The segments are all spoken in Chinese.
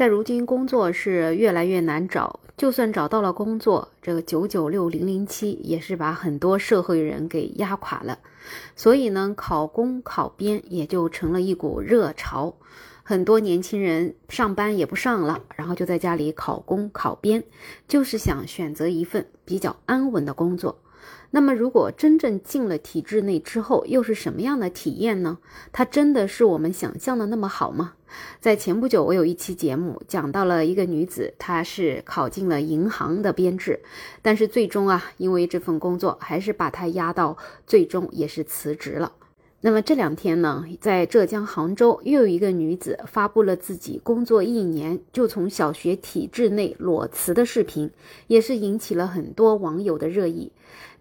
在如今，工作是越来越难找，就算找到了工作，这个九九六零零七也是把很多社会人给压垮了。所以呢，考公考编也就成了一股热潮，很多年轻人上班也不上了，然后就在家里考公考编，就是想选择一份比较安稳的工作。那么，如果真正进了体制内之后，又是什么样的体验呢？它真的是我们想象的那么好吗？在前不久，我有一期节目讲到了一个女子，她是考进了银行的编制，但是最终啊，因为这份工作还是把她压到最终也是辞职了。那么这两天呢，在浙江杭州又有一个女子发布了自己工作一年就从小学体制内裸辞的视频，也是引起了很多网友的热议。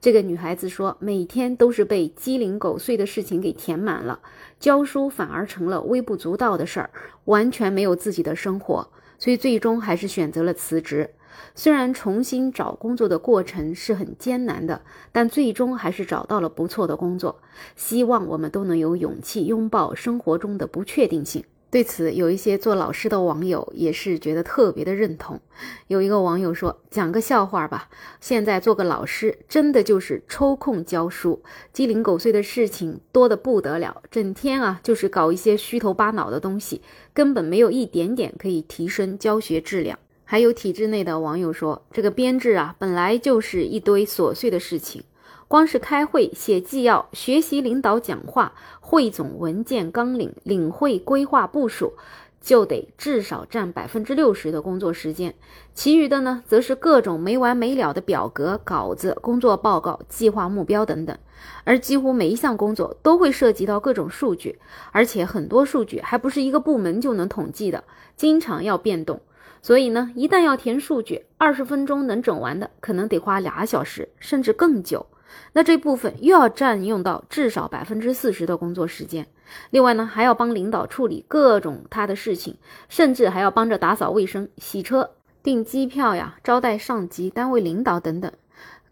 这个女孩子说，每天都是被鸡零狗碎的事情给填满了，教书反而成了微不足道的事儿，完全没有自己的生活，所以最终还是选择了辞职。虽然重新找工作的过程是很艰难的，但最终还是找到了不错的工作。希望我们都能有勇气拥抱生活中的不确定性。对此，有一些做老师的网友也是觉得特别的认同。有一个网友说：“讲个笑话吧，现在做个老师真的就是抽空教书，鸡零狗碎的事情多得不得了，整天啊就是搞一些虚头巴脑的东西，根本没有一点点可以提升教学质量。”还有体制内的网友说，这个编制啊，本来就是一堆琐碎的事情，光是开会、写纪要、学习领导讲话、汇总文件纲领、领会规划部署，就得至少占百分之六十的工作时间，其余的呢，则是各种没完没了的表格、稿子、工作报告、计划目标等等。而几乎每一项工作都会涉及到各种数据，而且很多数据还不是一个部门就能统计的，经常要变动。所以呢，一旦要填数据，二十分钟能整完的，可能得花俩小时，甚至更久。那这部分又要占用到至少百分之四十的工作时间。另外呢，还要帮领导处理各种他的事情，甚至还要帮着打扫卫生、洗车、订机票呀、招待上级单位领导等等。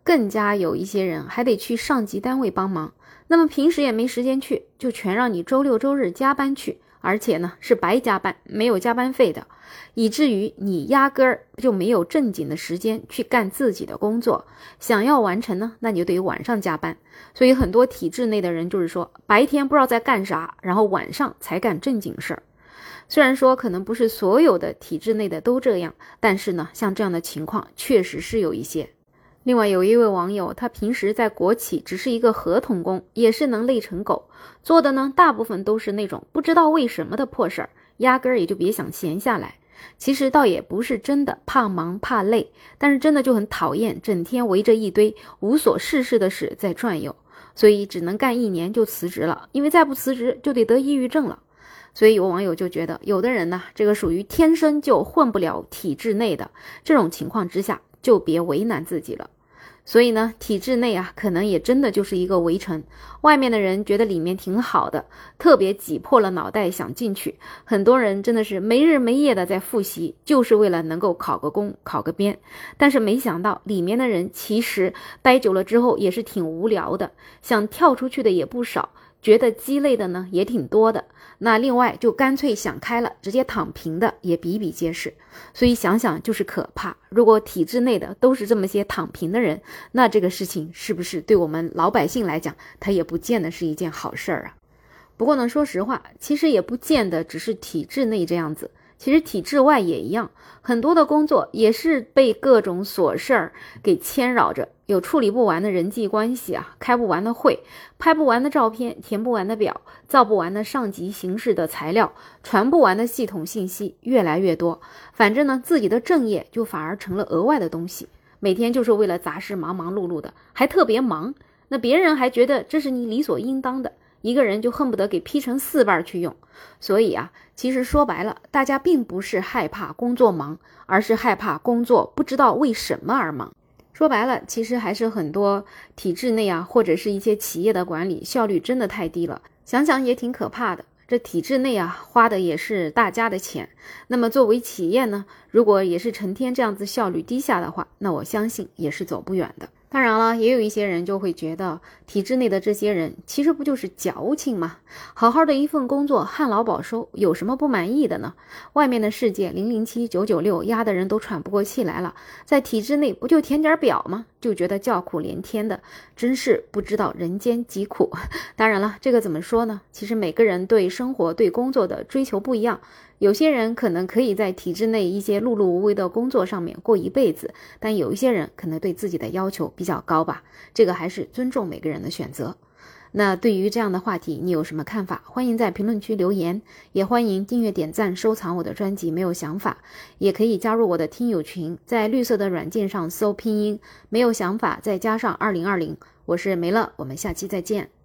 更加有一些人还得去上级单位帮忙，那么平时也没时间去，就全让你周六周日加班去。而且呢，是白加班，没有加班费的，以至于你压根儿就没有正经的时间去干自己的工作。想要完成呢，那你就得晚上加班。所以很多体制内的人就是说，白天不知道在干啥，然后晚上才干正经事儿。虽然说可能不是所有的体制内的都这样，但是呢，像这样的情况确实是有一些。另外有一位网友，他平时在国企只是一个合同工，也是能累成狗，做的呢大部分都是那种不知道为什么的破事儿，压根儿也就别想闲下来。其实倒也不是真的怕忙怕累，但是真的就很讨厌整天围着一堆无所事事的事在转悠，所以只能干一年就辞职了，因为再不辞职就得得抑郁症了。所以有网友就觉得，有的人呢，这个属于天生就混不了体制内的，这种情况之下就别为难自己了。所以呢，体制内啊，可能也真的就是一个围城，外面的人觉得里面挺好的，特别挤破了脑袋想进去。很多人真的是没日没夜的在复习，就是为了能够考个公、考个编。但是没想到，里面的人其实待久了之后也是挺无聊的，想跳出去的也不少。觉得鸡肋的呢也挺多的，那另外就干脆想开了，直接躺平的也比比皆是。所以想想就是可怕。如果体制内的都是这么些躺平的人，那这个事情是不是对我们老百姓来讲，它也不见得是一件好事儿啊？不过呢，说实话，其实也不见得只是体制内这样子。其实体制外也一样，很多的工作也是被各种琐事儿给牵扰着，有处理不完的人际关系啊，开不完的会，拍不完的照片，填不完的表，造不完的上级形式的材料，传不完的系统信息越来越多。反正呢，自己的正业就反而成了额外的东西，每天就是为了杂事忙忙碌碌的，还特别忙。那别人还觉得这是你理所应当的。一个人就恨不得给劈成四瓣去用，所以啊，其实说白了，大家并不是害怕工作忙，而是害怕工作不知道为什么而忙。说白了，其实还是很多体制内啊，或者是一些企业的管理效率真的太低了。想想也挺可怕的。这体制内啊，花的也是大家的钱。那么作为企业呢，如果也是成天这样子效率低下的话，那我相信也是走不远的。当然了，也有一些人就会觉得，体制内的这些人其实不就是矫情吗？好好的一份工作，旱涝保收，有什么不满意的呢？外面的世界零零七九九六压的人都喘不过气来了，在体制内不就填点表吗？就觉得叫苦连天的，真是不知道人间疾苦。当然了，这个怎么说呢？其实每个人对生活、对工作的追求不一样。有些人可能可以在体制内一些碌碌无为的工作上面过一辈子，但有一些人可能对自己的要求比较高吧。这个还是尊重每个人的选择。那对于这样的话题，你有什么看法？欢迎在评论区留言，也欢迎订阅、点赞、收藏我的专辑。没有想法，也可以加入我的听友群，在绿色的软件上搜拼音“没有想法”，再加上二零二零。我是梅乐，我们下期再见。